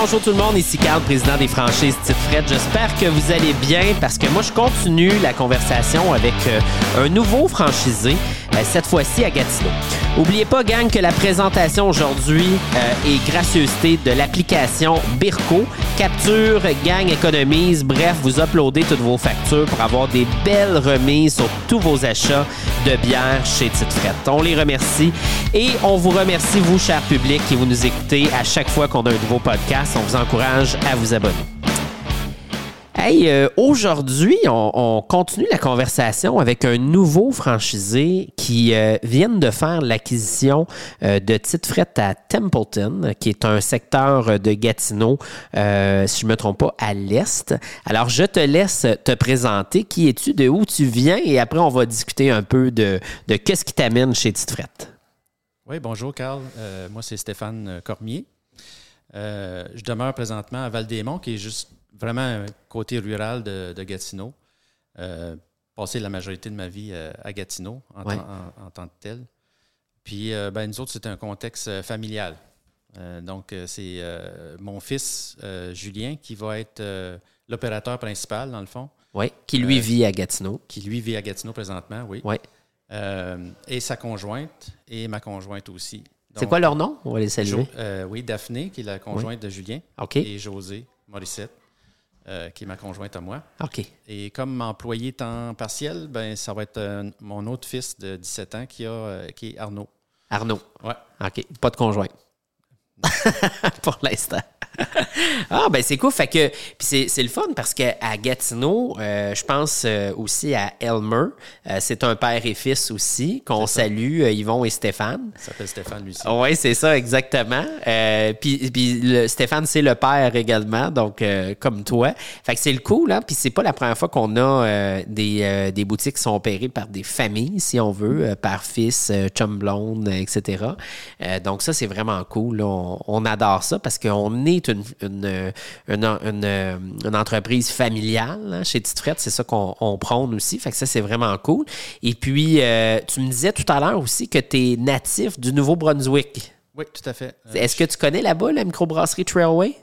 bonjour tout le monde. Ici Carl, président des franchises Tite Fred. J'espère que vous allez bien parce que moi, je continue la conversation avec euh, un nouveau franchisé, euh, cette fois-ci à Gatineau. Oubliez pas, gang, que la présentation aujourd'hui euh, est gracieuseté de l'application Birko. Capture, gang, économise, bref, vous uploadez toutes vos factures pour avoir des belles remises sur tous vos achats de bière chez Tite Fred. On les remercie et on vous remercie, vous, cher public, qui vous nous écoutez à chaque fois qu'on a un nouveau podcast. On vous encourage à vous abonner. Hey, euh, aujourd'hui, on, on continue la conversation avec un nouveau franchisé qui euh, vient de faire l'acquisition euh, de Tite Fret à Templeton, qui est un secteur de Gatineau, si je ne me trompe pas, à l'est. Alors, je te laisse te présenter. Qui es-tu, de où tu viens, et après, on va discuter un peu de, de qu'est-ce qui t'amène chez Tite Fret. Oui, bonjour Carl. Moi, c'est Stéphane Cormier. Je demeure présentement à Val-des-Monts, qui est juste vraiment un côté rural de, de Gatineau. Euh, passé la majorité de ma vie euh, à Gatineau en, Ouais. tant, en- en tant que tel. Puis, euh, ben, nous autres, c'est un contexte euh, familial. Euh, donc, c'est mon fils, Julien, qui va être l'opérateur principal, dans le fond, Oui, qui lui vit à Gatineau. qui lui vit à Gatineau présentement, oui. Oui. Et sa conjointe, et ma conjointe aussi. C'est quoi leur nom? On va les saluer. Jo- oui, Daphné, qui est la conjointe de Julien, OK. et José Morissette, euh, qui est ma conjointe à moi. OK. Et comme employé temps partiel, ben, ça va être euh, mon autre fils de 17 ans qui, a, euh, qui est Arnaud. Arnaud. Ouais. OK. Pas de conjoint. Pour l'instant. ah, ben c'est cool. Fait que, puis c'est, c'est le fun parce qu'à Gatineau, euh, je pense euh, aussi à Elmer. Euh, c'est un père et fils aussi qu'on ça. salue, Yvon et Stéphane. Il s'appelle Stéphane, lui aussi. Oui, c'est ça, exactement. Puis Stéphane, c'est le père également, donc comme toi. Fait que c'est le cool, hein? Puis c'est pas la première fois qu'on a des, des boutiques qui sont opérées par des familles, si on veut, par fils, chum blonde, euh, etc. Donc ça, c'est vraiment cool. là. On, on adore ça parce qu'on est une, une, une, une, une entreprise familiale hein, chez Tite. C'est ça qu'on on prône aussi. Fait que ça, c'est vraiment cool. Et puis, euh, tu me disais tout à l'heure aussi que tu es natif du Nouveau-Brunswick. Oui, tout à fait. Euh, Est-ce que tu connais là-bas la microbrasserie Trailway?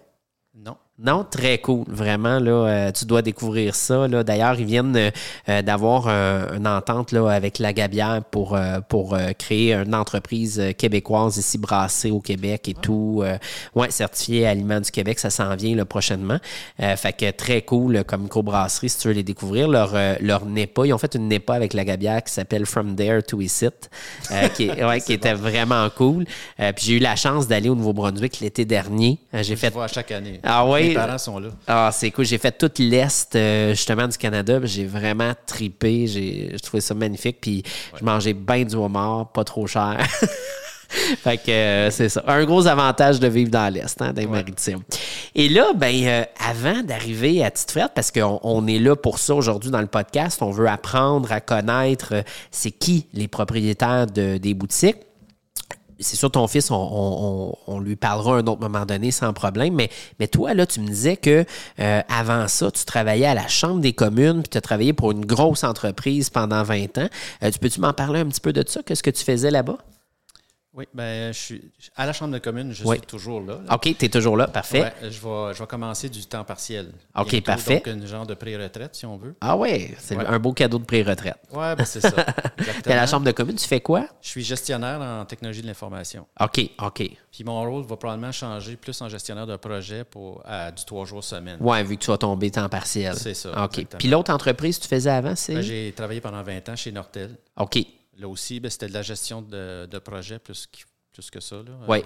Non. Non, très cool. Vraiment, là, euh, tu dois découvrir ça. Là. D'ailleurs, ils viennent euh, d'avoir un- une entente là, avec la Gabière pour, euh, pour créer une entreprise québécoise ici brassée au Québec et tout. Euh, ouais, certifié Aliments du Québec, ça s'en vient là, prochainement. Euh, fait que très cool comme microbrasserie, si tu veux les découvrir. Leur, euh, leur NEPA, ils ont fait une NEPA avec la Gabière qui s'appelle From There to It, euh, qui, ouais, qui était vraiment cool. Euh, puis j'ai eu la chance d'aller au Nouveau-Brunswick l'été dernier. J'ai Je fait vois à chaque année. Ah oui? Mes parents sont là. ah, c'est cool. J'ai fait toute l'Est, euh, justement, du Canada. J'ai vraiment tripé. J'ai trouvé ça magnifique. Puis je mangeais bien du homard, pas trop cher. fait que euh, c'est ça. Un gros avantage de vivre dans l'Est, hein, les maritimes. Et là, ben, euh, avant d'arriver à Tite Frette, parce qu'on on est là pour ça aujourd'hui dans le podcast, on veut apprendre à connaître c'est qui les propriétaires de- des boutiques c'est sûr, ton fils, on, on- on- lui parlera un autre moment donné sans problème. Mais, mais toi, là, tu me disais que euh, avant ça, tu travaillais à la Chambre des communes, puis tu as travaillé pour une grosse entreprise pendant 20 ans. Euh, tu peux-tu m'en parler un petit peu de ça? Qu'est-ce que tu faisais là-bas? Oui, ben, je suis à la Chambre de commune, je Oui. suis toujours là. là. OK, tu es toujours là. Parfait. Ouais, je, vais, je vais commencer du temps partiel. OK, Bientôt, parfait. Donc, un genre de pré-retraite, si on veut. Ah ouais, c'est Ouais. un beau cadeau de pré-retraite. Oui, ben, c'est ça. À la. Chambre de communes, tu fais quoi? Je suis gestionnaire en technologie de l'information. OK, OK. Puis mon rôle va probablement changer plus en gestionnaire de projet pour à du trois jours semaine. Ouais, vu que tu vas tomber temps partiel. C'est ça, OK. exactement. Puis l'autre entreprise que tu faisais avant, c'est? Ben, J'ai travaillé pendant 20 ans chez Nortel. OK. Là aussi, ben, c'était de la gestion de, de projet plus, plus que ça. Là. Oui. Ouais.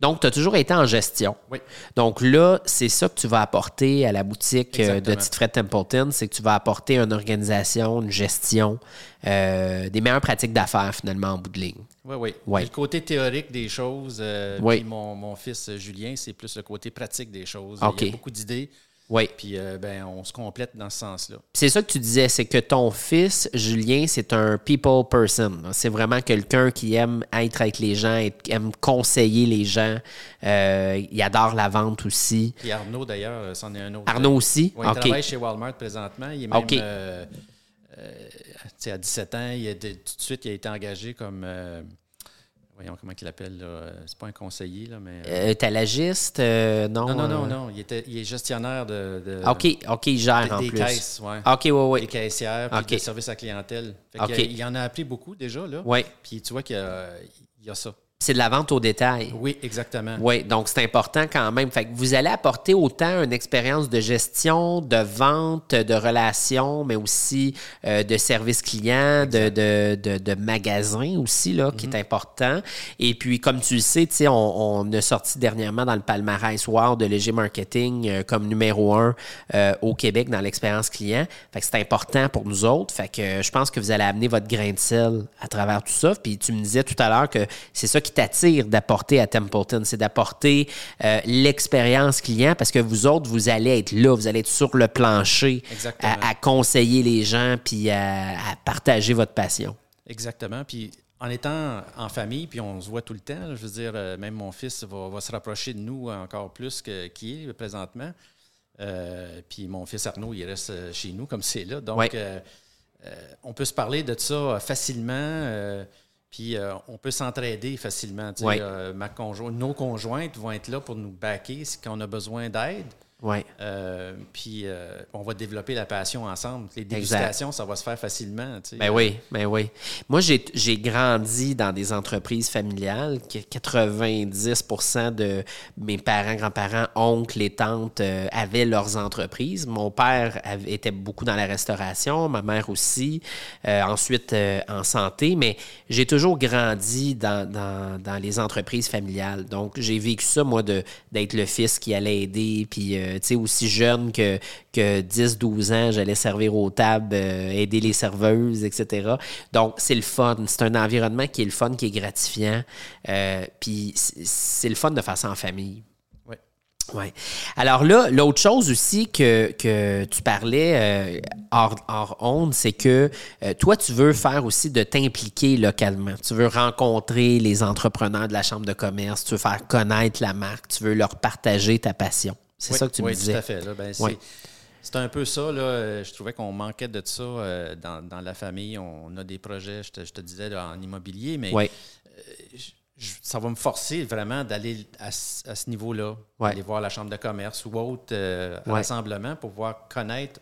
Donc, tu as toujours été en gestion. Oui. Donc là, c'est ça que tu vas apporter à la boutique euh, de Exactement. Tite Fred Templeton, c'est que tu vas apporter une organisation, une gestion, euh, des meilleures pratiques d'affaires finalement en bout de ligne. Oui, oui. Le côté théorique des choses, euh, Oui. puis mon, mon fils euh, Julien, c'est plus le côté pratique des choses. Il y a beaucoup d'idées, Oui. puis euh, ben, on se complète dans ce sens-là. C'est ça que tu disais, c'est que ton fils, Julien, c'est un people person. C'est vraiment quelqu'un qui aime être avec les gens, aime conseiller les gens. Euh, il adore la vente aussi. Puis Arnaud, d'ailleurs, euh, c'en est un autre. Arnaud aussi? Il travaille chez Walmart présentement. Il est même, OK. euh, euh, tu sais, à 17 ans, il a tout de suite, il a été engagé comme, voyons comment il appelle, là. C'est pas un conseiller, là, mais. Euh, talagiste, euh, non? non, non, non, euh, non. Il, était, il est gestionnaire de. de- OK, OK, il gère des, en des plus. caisses, ouais. OK, oui, oui. Des caissières, puis OK. des services à clientèle. Fait euh, il en a appris beaucoup déjà, là. Oui. Puis tu vois qu'il y a ça. C'est de la vente au détail. Oui, exactement. Oui, donc c'est important quand même. Fait que vous allez apporter autant une expérience de gestion, de vente, de relations, mais aussi euh, de service client, de, de, de, de magasin aussi, là, qui est important. Et puis, comme tu le sais, on, on a sorti dernièrement dans le palmarès Wow de Léger Marketing euh, comme numéro un euh, au Québec dans l'expérience client. Fait que c'est important pour nous autres. Fait que je pense que vous allez amener votre grain de sel à travers tout ça. Puis tu me disais tout à l'heure que c'est ça qui t'attire d'apporter à Templeton, c'est d'apporter euh, l'expérience client parce que vous autres, vous allez être là, vous allez être sur le plancher à, à conseiller les gens puis à, à partager votre passion. Exactement. Puis en étant en famille, puis on se voit tout le temps, je veux dire, euh, même mon fils va, va se rapprocher de nous encore plus que qui est présentement. Euh, puis mon fils Arnaud, il reste chez nous comme c'est là. Donc, Ouais. euh, euh, on peut se parler de ça facilement. Puis euh, on peut s'entraider facilement. Euh, ma conjointe, nos conjointes vont être là pour nous backer si on a besoin d'aide. Oui. Euh, puis euh, on va développer la passion ensemble. Les dégustations, ça va se faire facilement. tu sais. Ben oui, ben oui. Moi, j'ai j'ai grandi dans des entreprises familiales que 90 de mes parents, grands-parents, oncles et tantes euh, avaient leurs entreprises. Mon père avait- était beaucoup dans la restauration, ma mère aussi, ensuite en santé, mais j'ai toujours grandi dans, dans, dans les entreprises familiales. Donc, j'ai vécu ça, moi, d'être le fils qui allait aider, puis, euh, tu sais, aussi jeune que, que 10-12 ans, j'allais servir aux tables, euh, aider les serveuses, etc. Donc, c'est le fun. C'est un environnement qui est le fun, qui est gratifiant. Euh, puis, c'est le fun de faire ça en famille. Ouais. Oui. Alors là, l'autre chose aussi que, que tu parlais hors, hors onde, c'est que toi, tu veux faire aussi de t'impliquer localement. Tu veux rencontrer les entrepreneurs de la Chambre de commerce, tu veux faire connaître la marque, tu veux leur partager ta passion. C'est Oui, ça que tu oui, me disais. tout à fait. là. Ben, c'est, Oui. c'est un peu ça. Là. Euh, Je trouvais qu'on manquait de ça euh, dans, dans la famille. On a des projets, je te, je te disais, là, en immobilier, mais Oui, je- je- ça va me forcer vraiment d'aller à, ce- à ce niveau-là, aller voir la chambre de commerce ou autre euh, rassemblement pour pouvoir connaître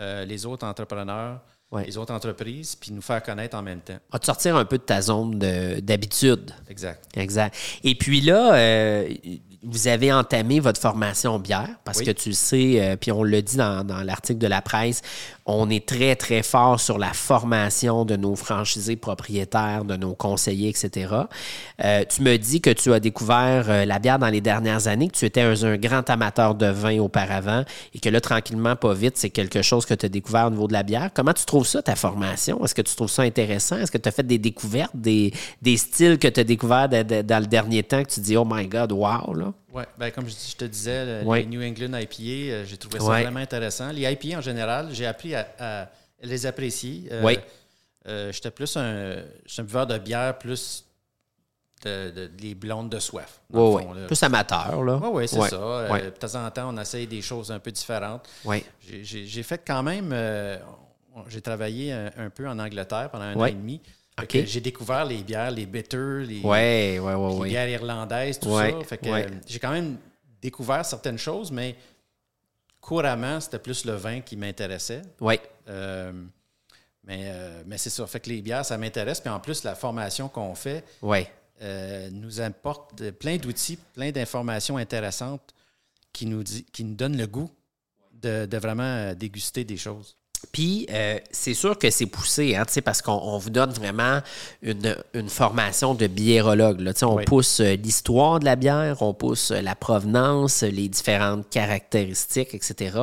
euh, les autres entrepreneurs, Ouais. les autres entreprises, puis nous faire connaître en même temps. à te sortir un peu de ta zone de- d'habitude? Exact. Exact. Et puis là, euh, vous avez entamé votre formation bière parce Oui. que tu le sais, euh, puis on le dit dans, dans l'article de la presse, on est très, très fort sur la formation de nos franchisés propriétaires, de nos conseillers, etc. Euh, tu me dis que tu as découvert euh, la bière dans les dernières années, que tu étais un, grand amateur de vin auparavant et que là, tranquillement, pas vite, c'est quelque chose que tu as découvert au niveau de la bière. Comment tu trouves ça, ta formation? Est-ce que tu trouves ça intéressant? Est-ce que tu as fait des découvertes, des, des styles que tu as découverts dans le dernier temps que tu dis, oh my God, wow, là? Oui, ben, comme je, je te disais, Ouais. les New England IPA, euh, j'ai trouvé ça Ouais. vraiment intéressant. Les IPA en général, j'ai appris à, à les apprécier. Euh, Ouais. euh, J'étais plus un, un buveur de bière, plus de, de- les blondes de soif. Oui, le fond, oui. là. Plus amateur, là. Oui, oui, c'est Ouais. ça. Euh. De temps en temps, on essaye des choses un peu différentes. Oui. J'ai- fait quand même. j'ai travaillé un, un peu en Angleterre pendant un an et demi. J'ai découvert les bières, les bitters, les, bières irlandaises, tout ça. Fait que ouais. euh, j'ai quand même découvert certaines choses, mais couramment, c'était plus le vin qui m'intéressait. Oui. Euh, mais euh, mais c'est ça. Fait que les bières, ça m'intéresse. Puis en plus, la formation qu'on fait euh, nous apporte plein d'outils, plein d'informations intéressantes qui nous, dit, qui nous donnent le goût de, de vraiment déguster des choses. Puis, euh, c'est sûr que c'est poussé, hein, parce qu'on on vous donne vraiment une, une formation de biérologue. Là, on Oui. pousse euh, l'histoire de la bière, on pousse euh, la provenance, les différentes caractéristiques, etc.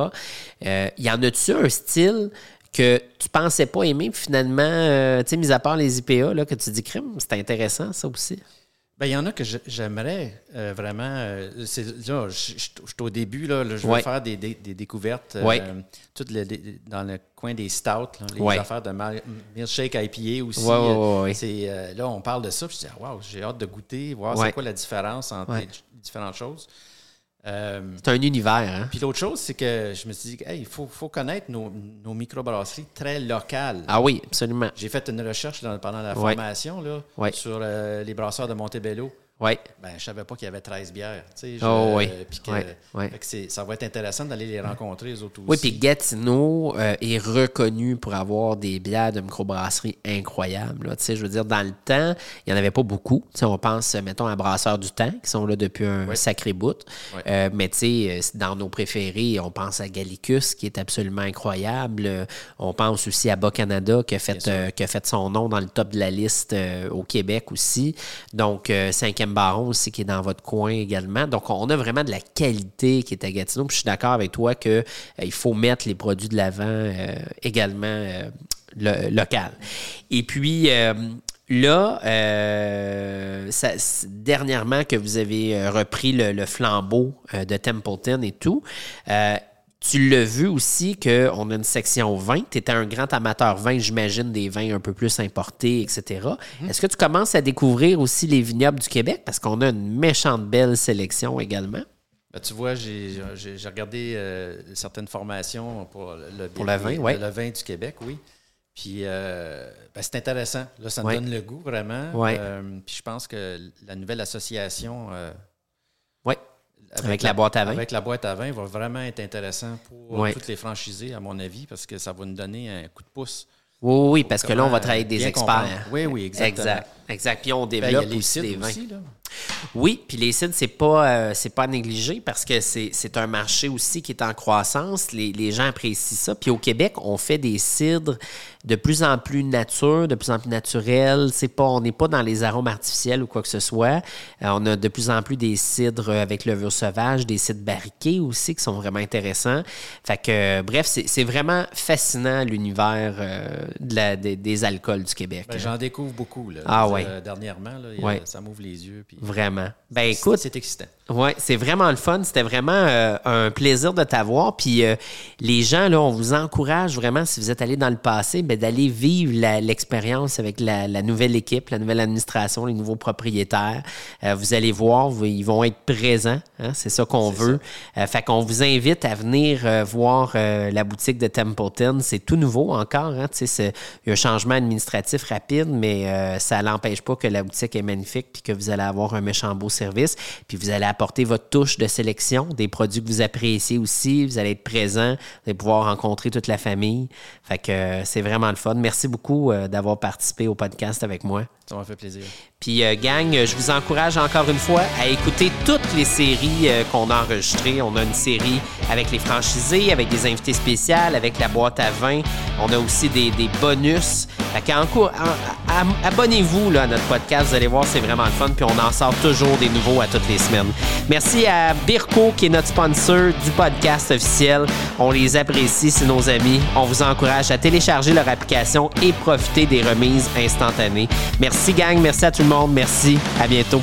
Euh, y en a-tu un style que tu pensais pas aimer, puis finalement, euh, tu sais, mis à part les IPA, là, que tu dis crime, c'est intéressant, ça aussi? Ben, il y en a que j'aimerais euh, vraiment. euh, c'est, là, je suis au début, là, là, je Ouais. faire des, des- des découvertes euh, Ouais. toutes les- les- dans le coin des stouts, là, les Ouais. affaires de milkshake IPA aussi. Ouais, ouais, ouais, euh, c'est, là, on parle de ça, puis je dis, wow, j'ai hâte de goûter, voir c'est quoi la différence entre les différentes choses. Euh, C'est un univers, hein? puis l'autre chose, c'est que je me suis dit, hey, il faut, faut connaître nos, nos microbrasseries très locales. Ah oui, absolument. J'ai fait une recherche dans- pendant la Ouais. formation là, Ouais. sur euh, les brasseurs de Montebello. Oui. Ben, je savais pas qu'il y avait 13 bières. tu sais, je- Oh oui. que- fait que c'est- ça va être intéressant d'aller les rencontrer, les autres Oui, aussi. puis Gatineau euh, est reconnu pour avoir des bières de microbrasserie incroyables. là. Tu sais, Je veux dire, dans le temps, il n'y en avait pas beaucoup. Tu sais, on pense, euh, mettons, à Brasseurs du Temps, qui sont là depuis un sacré bout. Euh, mais tu sais, euh, dans nos préférés, on pense à Gallicus, qui est absolument incroyable. Euh, On pense aussi à Bas-Canada, qui, a fait, euh, qui a fait son nom dans le top de la liste euh, au Québec aussi. Donc, euh, Baron aussi, qui est dans votre coin également. Donc, on a vraiment de la qualité qui est à Gatineau. Puis je suis d'accord avec toi que euh, faut mettre les produits de l'avant euh, également euh, lo- local. Et puis, là, dernièrement que vous avez repris le, flambeau de Templeton et tout, tu l'as vu aussi qu'on a une section vin. Tu étais un grand amateur vin, j'imagine, des vins un peu plus importés, etc. Est-ce que tu commences à découvrir aussi les vignobles du Québec? Parce qu'on a une méchante belle sélection également. Ben, tu vois, j'ai regardé euh, certaines formations pour le, Pour le vin, ouais. le vin du Québec, oui. Puis euh, ben, c'est intéressant. Là, ça me Ouais. donne le goût vraiment. Ouais. Euh, puis je pense que la nouvelle association Avec la boîte à vin. Avec la boîte à vin va vraiment être intéressant pour toutes les franchisés, à mon avis, parce que ça va nous donner un coup de pouce. Oui, oui, parce que là, on va travailler avec des experts. comprendre. Oui, oui, exactement. Exact. Exact. Puis on Ben, développe aussi des vins. aussi, là. Oui, puis les cidres, c'est pas, euh, c'est pas négligé parce que c'est, c'est un marché aussi qui est en croissance. Les, les gens apprécient ça. Puis au Québec, on fait des cidres de plus en plus nature, de plus en plus naturels. C'est pas, on n'est pas dans les arômes artificiels ou quoi que ce soit. Euh, on a de plus en plus des cidres avec levure sauvage, des cidres barriqués aussi qui sont vraiment intéressants. Fait que, euh, bref, c'est, c'est vraiment fascinant l'univers de la- des, des alcools du Québec. Ben, J'en découvre beaucoup. Là, Ah ouais. Dernièrement, là, Ouais. ça m'ouvre les yeux. puis Vraiment. Ben écoute, c'est excitant. Oui, c'est vraiment le fun. C'était vraiment euh, un plaisir de t'avoir. Puis euh, les gens, là, on vous encourage vraiment, si vous êtes allé dans le passé, ben, d'aller vivre l'expérience avec la, la nouvelle équipe, la nouvelle administration, les nouveaux propriétaires. Euh, vous allez voir, vous- ils vont être présents. hein, c'est ça qu'on veut. Fait qu'on vous invite à venir voir la boutique de Templeton. C'est tout nouveau encore. Hein, tu sais, c'est- il y a un changement administratif rapide, mais ça n'empêche pas que la boutique est magnifique puis que vous allez avoir un méchant beau service. Puis vous allez apporter votre touche de sélection, des produits que vous appréciez aussi. Vous allez être présent, vous allez pouvoir rencontrer toute la famille. Fait que euh, c'est vraiment le fun. Merci beaucoup euh, d'avoir participé au podcast avec moi. Ça m'a fait plaisir. Puis, euh, gang, je vous encourage encore une fois à écouter toutes les séries euh, qu'on a enregistrées. On a une série avec les franchisés, avec des invités spéciaux, avec la boîte à vin. On a aussi des, des bonus. Fait qu'encour- en- abonnez-vous là, à notre podcast. Vous allez voir, c'est vraiment le fun. Puis, on en toujours des nouveaux à toutes les semaines. Merci à Birko, qui est notre sponsor du podcast officiel. On les apprécie, c'est nos amis. On vous encourage à télécharger leur application et profiter des remises instantanées. Merci, gang. Merci à tout le monde. Merci. À bientôt.